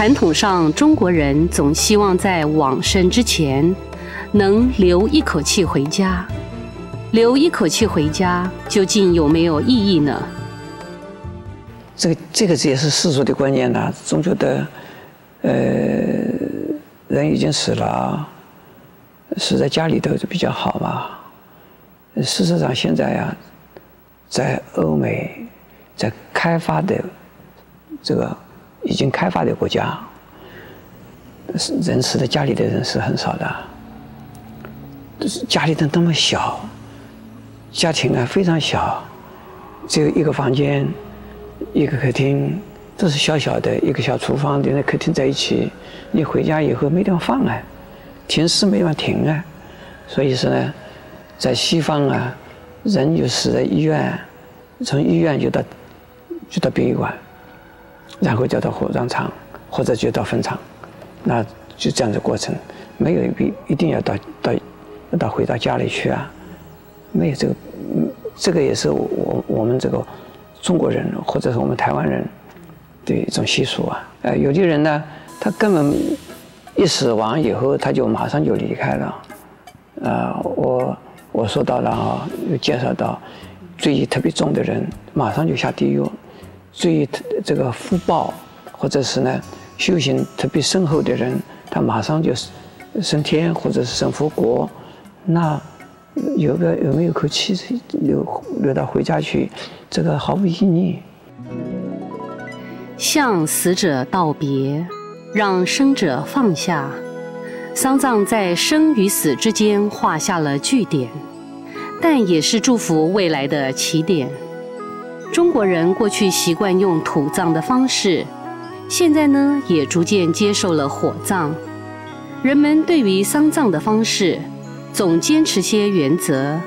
传统上，中国人总希望在往生之前能留一口气回家。留一口气回家，究竟有没有意义呢？这个这个也是世俗的观念呐，总觉得，呃，人已经死了，死在家里头就比较好嘛。事实上，现在呀，在欧美，在开发的这个已经开发的国家，人死在家里的人是很少的，就是家里头那么小。家庭啊非常小，只有一个房间，一个客厅，都是小小的一个小厨房，连着客厅在一起。你回家以后没地方放啊，停尸没地方停啊，所以说呢，在西方啊，人就死在医院，从医院就到就到殡仪馆，然后就到火葬场或者就到坟场，那就这样的过程，没有必一定要到到到回到家里去啊。没有这个，这个也是我我们这个中国人或者是我们台湾人的一种习俗啊。呃，有的人呢，他根本一死亡以后，他就马上就离开了。啊、呃，我我说到了啊，又介绍到罪业特别重的人，马上就下地狱；最这个福报或者是呢修行特别深厚的人，他马上就升天或者是升佛国。那。有个有没有口气留留到回家去？这个毫无意义。向死者道别，让生者放下，丧葬在生与死之间画下了句点，但也是祝福未来的起点。中国人过去习惯用土葬的方式，现在呢也逐渐接受了火葬。人们对于丧葬的方式，总坚持些原则，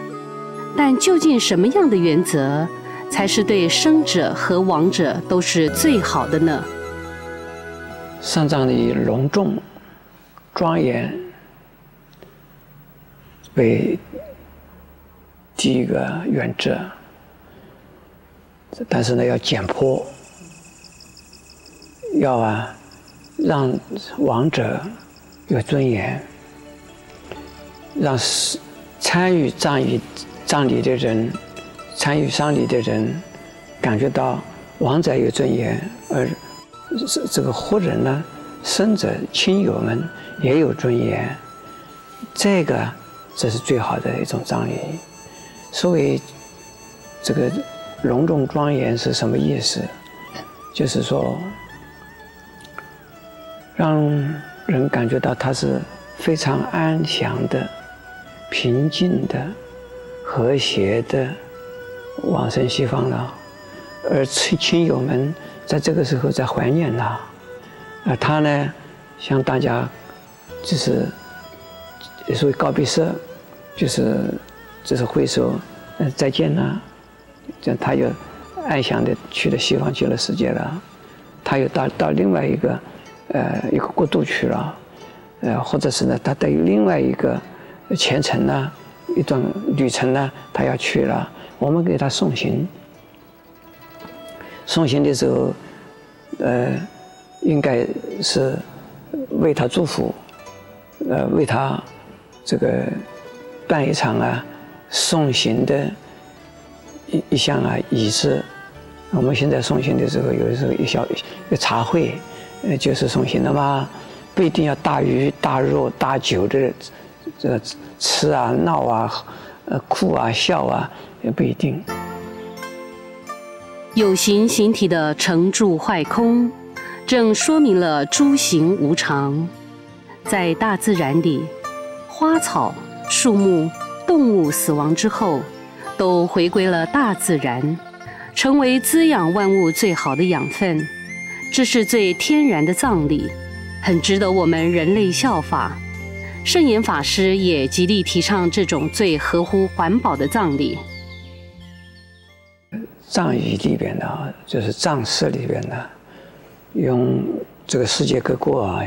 但究竟什么样的原则才是对生者和亡者都是最好的呢？丧葬的隆重、庄严为第一个原则，但是呢，要简朴，要啊，让亡者有尊严。让参与葬仪、葬礼的人，参与丧礼的人，感觉到亡者有尊严，而这个活人呢，生者亲友们也有尊严。这个这是最好的一种葬礼。所以这个隆重庄严是什么意思？就是说，让人感觉到他是非常安详的。平静的、和谐的往生西方了，而亲亲友们在这个时候在怀念他，而他呢，向大家就是所谓告别式，就是就是挥手，呃，再见了，样他就安详的去了西方极乐世界了，他又到到另外一个呃一个国度去了，呃，或者是呢，他到另外一个。前程呢，一段旅程呢，他要去了，我们给他送行。送行的时候，呃，应该是为他祝福，呃，为他这个办一场啊送行的一一项啊仪式。我们现在送行的时候，有的时候一小一茶会，呃，就是送行的嘛，不一定要大鱼大肉大酒的。这个吃啊、闹啊、呃、哭啊、笑啊，也不一定。有形形体的成住坏空，正说明了诸行无常。在大自然里，花草、树木、动物死亡之后，都回归了大自然，成为滋养万物最好的养分。这是最天然的葬礼，很值得我们人类效法。圣严法师也极力提倡这种最合乎环保的葬礼。葬仪里边呢，就是葬式里边呢，用这个世界各国啊，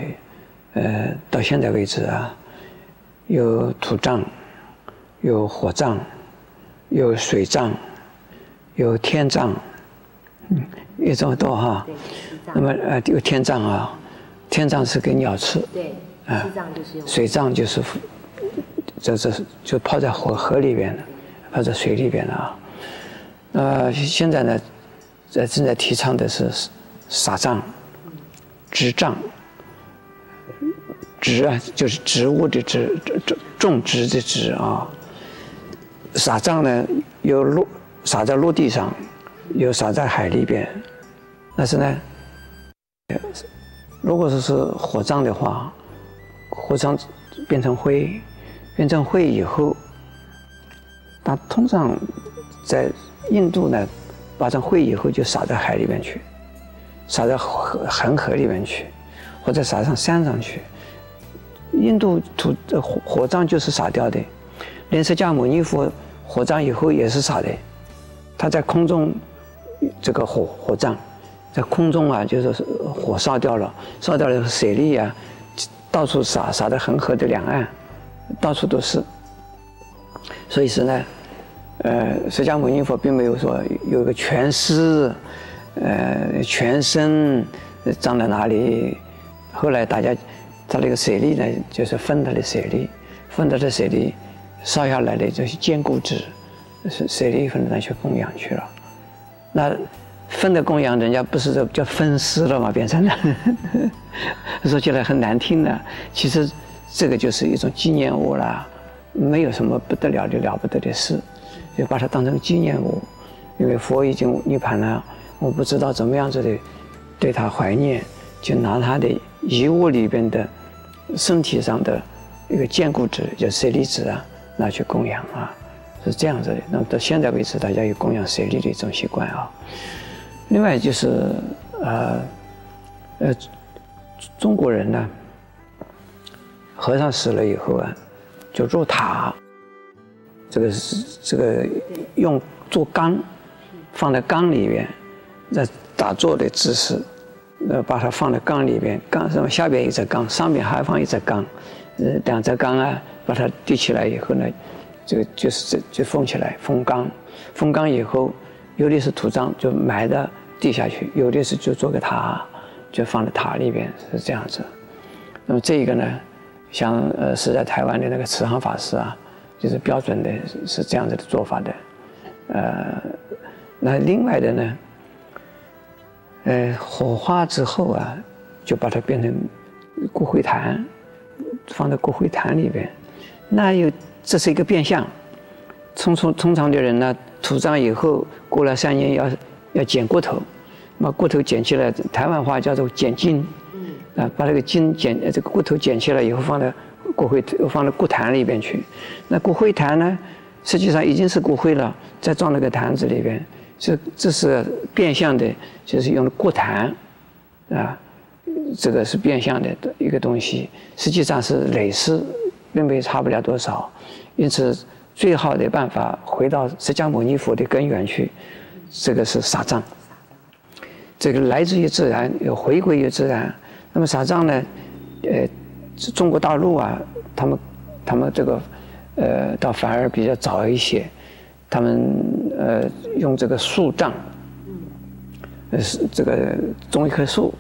呃，到现在为止啊，有土葬，有火葬，有水葬，有天葬，嗯，有这么多哈。那么呃，有天葬啊，天葬是给鸟吃。对，啊，水葬就是，这这是就泡在河河里边的，泡在水里边的啊。呃，现在呢，在正在提倡的是撒葬、植葬。植啊，就是植物的植，种种植的植啊。撒葬呢，有落撒在陆地上，有撒在海里边。但是呢，如果说是火葬的话，火葬变成灰，变成灰以后，它通常在印度呢，把成灰以后就撒在海里面去，撒在河恒河里面去，或者撒上山上去。印度土火火葬就是撒掉的，连释迦牟尼佛火葬以后也是撒的，他在空中这个火火葬，在空中啊，就是火烧掉了，烧掉了水利啊，到处撒，撒在恒河的两岸，到处都是。所以说呢，呃，释迦牟尼佛并没有说有一个全尸，呃，全身葬在哪里，后来大家。它那个舍利呢，就是分他的舍利，分他的舍利烧下来的这些坚固纸，是舍利分拿去供养去了。那分的供养，人家不是说叫分尸了吗？变成了，说起来很难听的。其实这个就是一种纪念物啦，没有什么不得了的了不得的事，就把它当成纪念物。因为佛已经涅槃了，我不知道怎么样子的对他怀念，就拿他的遗物里边的。身体上的一个坚固纸，叫舍利子啊，拿去供养啊，是这样子的。那么到现在为止，大家有供养舍利的一种习惯啊。另外就是呃呃，中国人呢，和尚死了以后啊，就入塔，这个是这个用做缸，放在缸里面，在打坐的姿势。呃，把它放在缸里边，缸上下边一只缸，上面还放一只缸，呃，两只缸啊，把它立起来以后呢，就就是这就封起来，封缸，封缸以后，有的是土葬，就埋到地下去；有的是就做个塔，就放在塔里边，是这样子。那么这一个呢，像呃是在台湾的那个慈航法师啊，就是标准的是这样子的做法的，呃，那另外的呢？呃，火化之后啊，就把它变成骨灰坛，放在骨灰坛里边。那有这是一个变相。通常通常的人呢，土葬以后过了三年要要捡骨头，把骨头捡起来，台湾话叫做捡筋。啊，把这个筋捡，这个骨头捡起来以后放在骨灰，放到骨坛里边去。那骨灰坛呢，实际上已经是骨灰了，再装那个坛子里边。这这是变相的，就是用的骨坛，啊，这个是变相的一个东西，实际上是类似，并没差不了多少。因此，最好的办法回到释迦牟尼佛的根源去，这个是撒葬。这个来自于自然，又回归于自然。那么撒葬呢，呃，中国大陆啊，他们他们这个呃，倒反而比较早一些。他们呃用这个树葬，呃是这个种一棵树，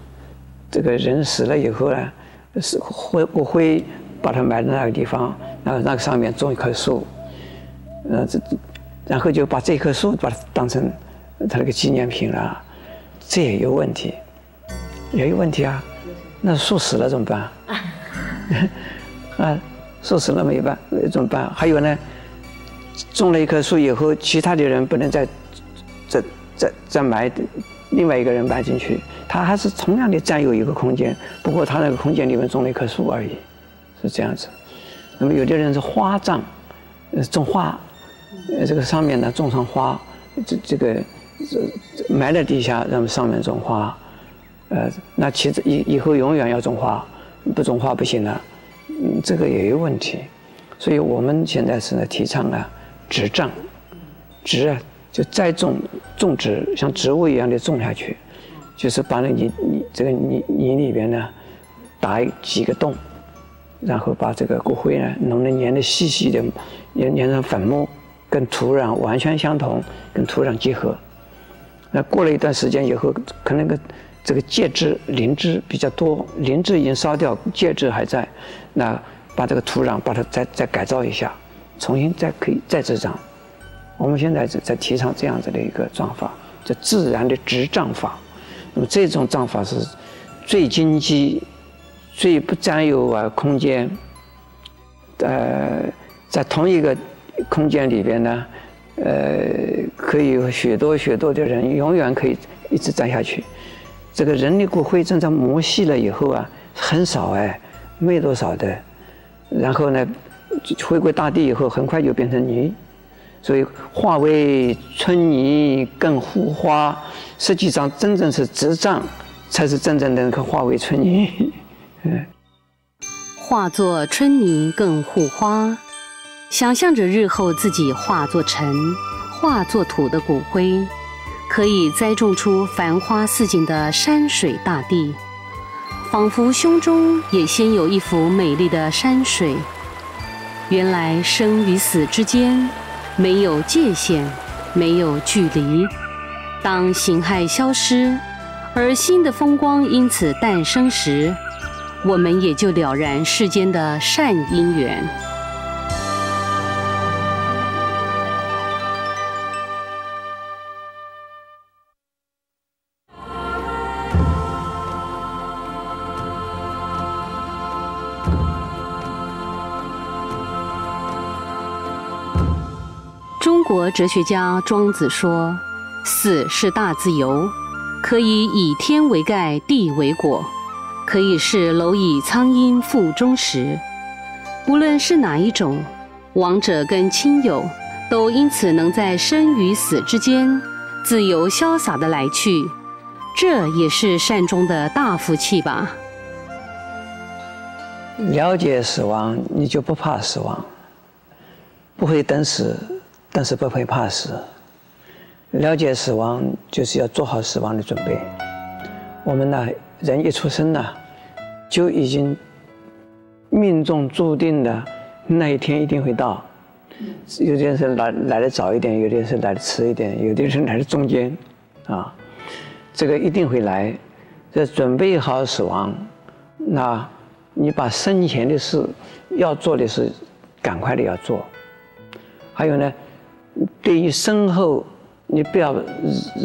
这个人死了以后呢，是会不会把它埋在那个地方，那个那个上面种一棵树，呃这然后就把这棵树把它当成他那个纪念品了，这也有问题，也有问题啊，那树死了怎么办？啊，树死了没办怎么办？还有呢？种了一棵树以后，其他的人不能再、再、再、再埋另外一个人埋进去，他还是同样的占有一个空间，不过他那个空间里面种了一棵树而已，是这样子。那么有的人是花葬，呃，种花，呃，这个上面呢种上花，这这个这埋在地下，让上面种花，呃，那其实以以后永远要种花，不种花不行了，嗯，这个也有问题，所以我们现在是呢提倡啊。植葬，植啊，就栽种种植，像植物一样的种下去，就是把那泥泥这个泥泥里边呢，打几个洞，然后把这个骨灰呢弄得粘得细细的，粘粘上粉末，跟土壤完全相同，跟土壤结合。那过了一段时间以后，可能个这个介质磷脂比较多，磷脂已经烧掉，介质还在，那把这个土壤把它再再改造一下，重新再可以再滋长。我们现在在在提倡这样子的一个葬法，叫自然的植葬法。那么这种葬法是最经济、最不占有啊空间，呃，在同一个空间里边呢，呃，可以有许多许多的人永远可以一直站下去。这个人力骨灰正在磨细了以后啊，很少哎，没多少的。然后呢，回归大地以后，很快就变成泥。所以化为春泥更护花，实际上真正是植葬，才是真正能够化为春泥。化作春泥更护花，想象着日后自己化作尘、化作土的骨灰，可以栽种出繁花似锦的山水大地，仿佛胸中也先有一幅美丽的山水。原来生与死之间。没有界限，没有距离。当形骸消失，而新的风光因此诞生时，我们也就了然世间的善因缘。中国哲学家庄子说：“死是大自由，可以以天为盖，地为果，可以是蝼蚁苍蝇腹中食。不论是哪一种，亡者跟亲友都因此能在生与死之间自由潇洒地来去，这也是善终的大福气吧。了解死亡，你就不怕死亡，不会等死。”但是不会怕死，了解死亡就是要做好死亡的准备。我们呢，人一出生呢，就已经命中注定的那一天一定会到。有的是来来的早一点，有的是来的迟一点，有的是来的中间，啊，这个一定会来。这准备好死亡，那你把生前的事要做的事，赶快的要做。还有呢。对于身后，你不要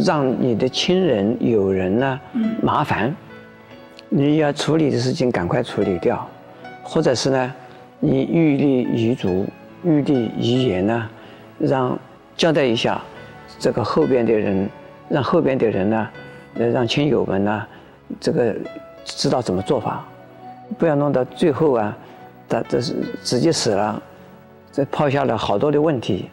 让你的亲人、友人呢麻烦，你要处理的事情赶快处理掉，或者是呢，你预立遗嘱、预立遗言呢，让交代一下这个后边的人，让后边的人呢，让亲友们呢，这个知道怎么做法，不要弄到最后啊，他这是直接死了，这抛下了好多的问题。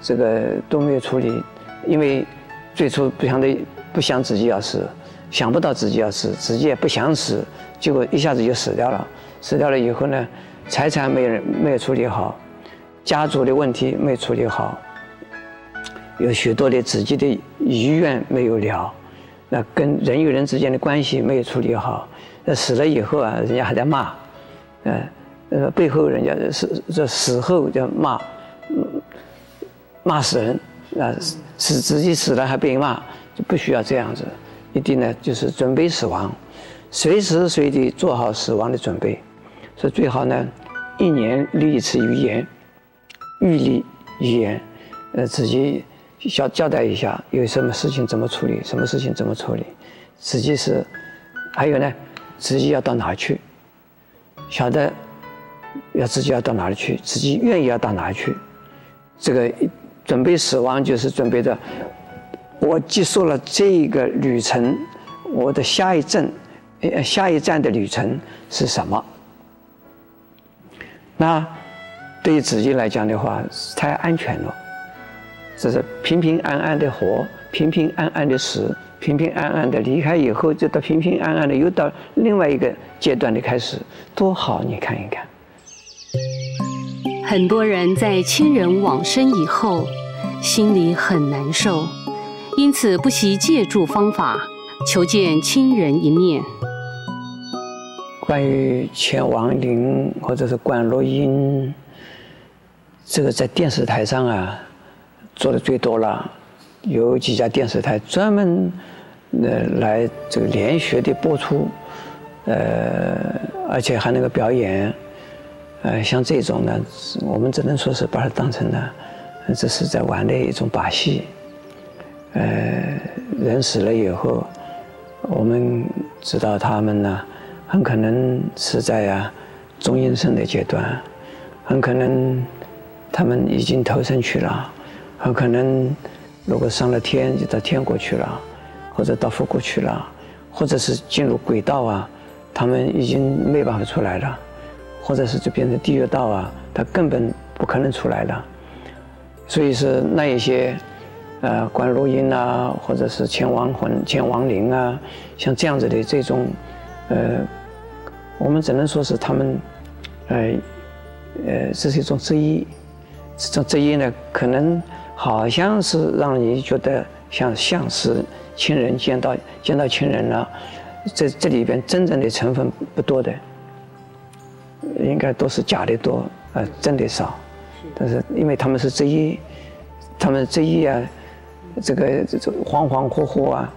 这个都没有处理，因为最初不想的不想自己要死，想不到自己要死，自己也不想死，结果一下子就死掉了。死掉了以后呢，财产没人没有处理好，家族的问题没处理好，有许多的自己的遗愿没有了，那跟人与人之间的关系没有处理好，那死了以后啊，人家还在骂，呃，呃，背后人家是这死后就骂，骂死人啊！死自己死了还被骂，就不需要这样子。一定呢，就是准备死亡，随时随地做好死亡的准备。所以最好呢，一年立一次遗言，预立遗言，呃，自己交交代一下，有什么事情怎么处理，什么事情怎么处理。自己是，还有呢，自己要到哪去，晓得要自己要到哪里去，自己愿意要到哪去，这个。准备死亡就是准备的，我结束了这个旅程，我的下一站，呃，下一站的旅程是什么？那对于自己来讲的话，太安全了，这是平平安安的活，平平安安的死，平平安安的离开以后，就到平平安安的又到另外一个阶段的开始，多好！你看一看。很多人在亲人往生以后，心里很难受，因此不惜借助方法求见亲人一面。关于牵亡灵或者是观落音，这个在电视台上啊做的最多了，有几家电视台专门呃，来这个连续的播出，呃，而且还能够表演，呃，像这种呢，我们只能说是把它当成了，这是在玩的一种把戏。呃，人死了以后，我们知道他们呢，很可能是在啊中阴身的阶段，很可能他们已经投生去了，很可能如果上了天就到天国去了。或者到佛国去了，或者是进入鬼道啊，他们已经没办法出来了，或者是就变成地狱道啊，他根本不可能出来了。所以是那一些，呃，观落阴啊，或者是牵亡魂、牵亡灵啊，像这样子的这种，呃，我们只能说是他们，呃，呃，这是一种之一，这种职业呢，可能好像是让你觉得像像是。亲人见到见到亲人了，这这里边真正的成分不多的，应该都是假的多，呃，真的少。但是因为他们是职业，他们职业啊，这个这这恍恍惚惚啊，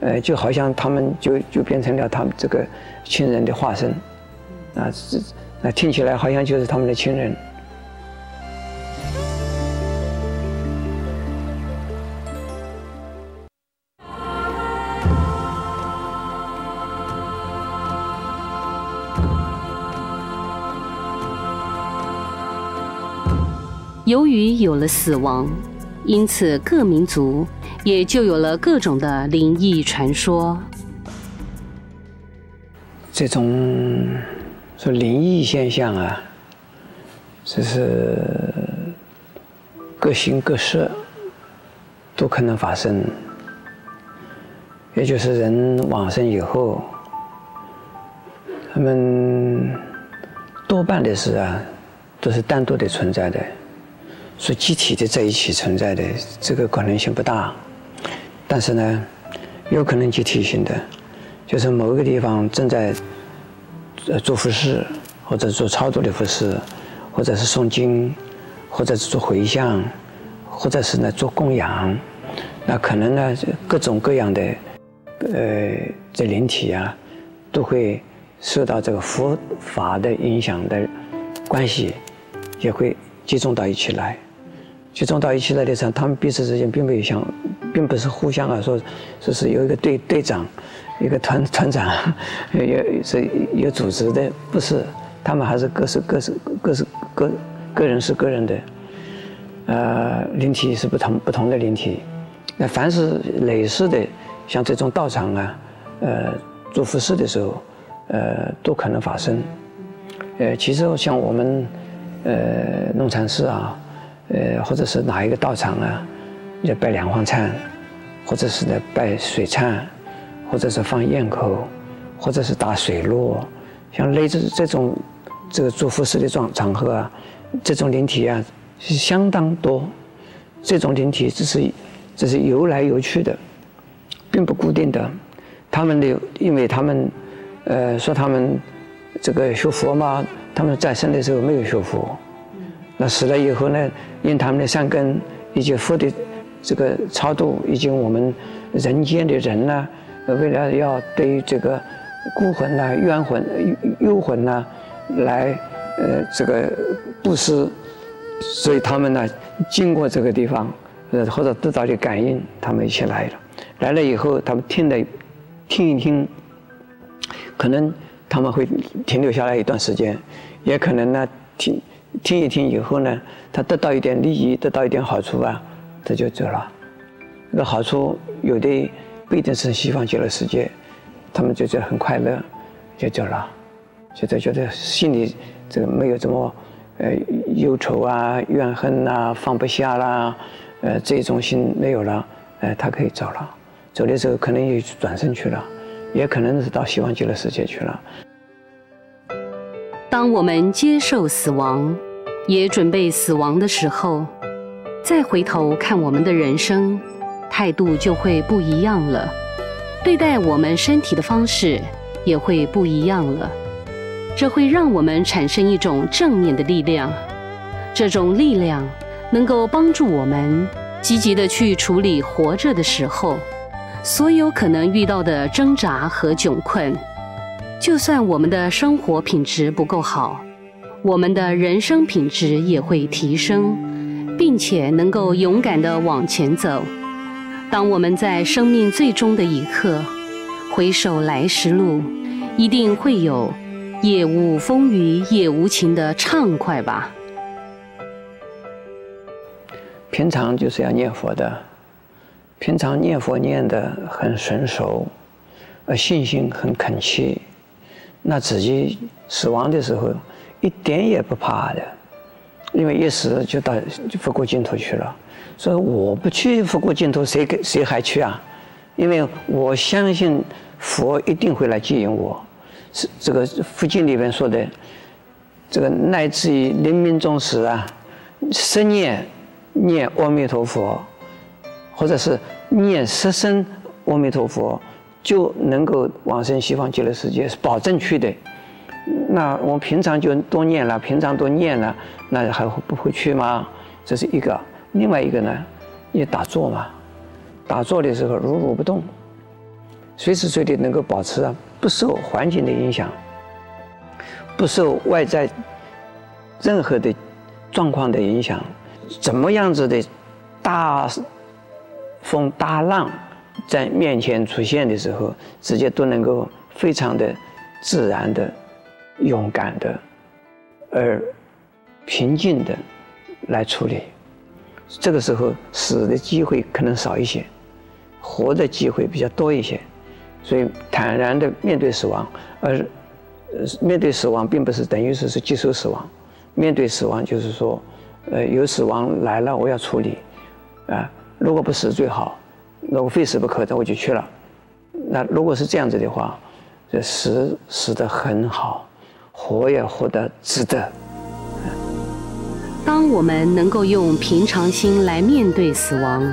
呃，就好像他们就就变成了他们这个亲人的化身，啊，这那听起来好像就是他们的亲人。由于有了死亡，因此各民族也就有了各种的灵异传说。这种说灵异现象啊，这是各形各色都可能发生。也就是人往生以后，他们多半的是啊，都是单独的存在的。说集体的在一起存在的这个可能性不大，但是呢，有可能集体性的，就是某一个地方正在做佛事，或者做超度的佛事，或者是诵经，或者是做回向，或者是呢做供养，那可能呢各种各样的呃这灵体啊，都会受到这个佛法的影响的关系，也会集中到一起来。集中到一起来的时候，他们彼此之间并没有相，并不是互相啊说，说是有一个队队长，一个团团长，有是有组织的，不是，他们还是各是各是各是各个人是个人的，呃，灵体是不同不同的灵体，那凡是类似的，像这种道场啊，呃，做佛事的时候，呃，都可能发生，呃，其实像我们，呃，弄禅师啊。呃，或者是哪一个道场啊，要拜两黄忏，或者是呢拜水忏，或者是放焰口，或者是打水落，像类似这种这个做佛事的状场合啊，这种灵体啊是相当多。这种灵体只是只是游来游去的，并不固定的。他们的，因为他们呃说他们这个学佛嘛，他们在生的时候没有学佛。那死了以后呢，因他们的善根以及佛的这个超度，以及我们人间的人呢，为了要对这个孤魂呐、冤魂、幽魂呐，来呃这个布施，所以他们呢经过这个地方，呃或者得到的感应，他们一起来了。来了以后，他们听的听一听，可能他们会停留下来一段时间，也可能呢听。听一听以后呢，他得到一点利益，得到一点好处啊，他就走了。那好处有的不一定是西方极乐世界，他们就觉得很快乐，就走了。觉得觉得心里这个没有这么呃忧愁啊、怨恨啊、放不下啦，呃这种心没有了，呃他可以走了。走的时候可能也转身去了，也可能是到西方极乐世界去了。当我们接受死亡，也准备死亡的时候，再回头看我们的人生，态度就会不一样了，对待我们身体的方式也会不一样了。这会让我们产生一种正面的力量，这种力量能够帮助我们积极地去处理活着的时候，所有可能遇到的挣扎和窘困，就算我们的生活品质不够好，我们的人生品质也会提升，并且能够勇敢地往前走。当我们在生命最终的一刻，回首来时路，一定会有夜无风雨夜无晴的畅快吧。平常就是要念佛的，平常念佛念得很纯熟，而信心很恳切，那自己死亡的时候一点也不怕的，因为一死就到佛国净土去了。所以我不去佛国净土，谁给谁还去啊？因为我相信佛一定会来接引我。是这个佛经里面说的，这个乃至于临命终时啊，十念念阿弥陀佛，或者是念十声阿弥陀佛，就能够往生西方极乐世界，是保证去的。那我们平常就多念了，平常多念了，那还会不会去吗？这是一个。另外一个呢，也打坐嘛，打坐的时候如如不动，随时随地能够保持啊，不受环境的影响，不受外在任何的状况的影响，怎么样子的大风大浪在面前出现的时候，直接都能够非常的自然的、勇敢的，而平静的来处理。这个时候死的机会可能少一些，活的机会比较多一些，所以坦然的面对死亡，而面对死亡并不是等于是是接受死亡，面对死亡就是说，呃，有死亡来了我要处理，啊，如果不死最好，那我非死不可的我就去了，那如果是这样子的话，这死死得很好，活也活得值得。当我们能够用平常心来面对死亡，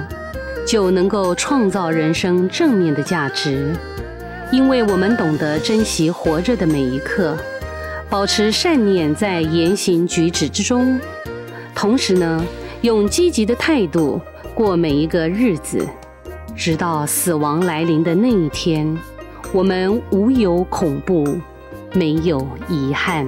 就能够创造人生正面的价值，因为我们懂得珍惜活着的每一刻，保持善念在言行举止之中，同时呢，用积极的态度过每一个日子，直到死亡来临的那一天，我们无有恐怖，没有遗憾。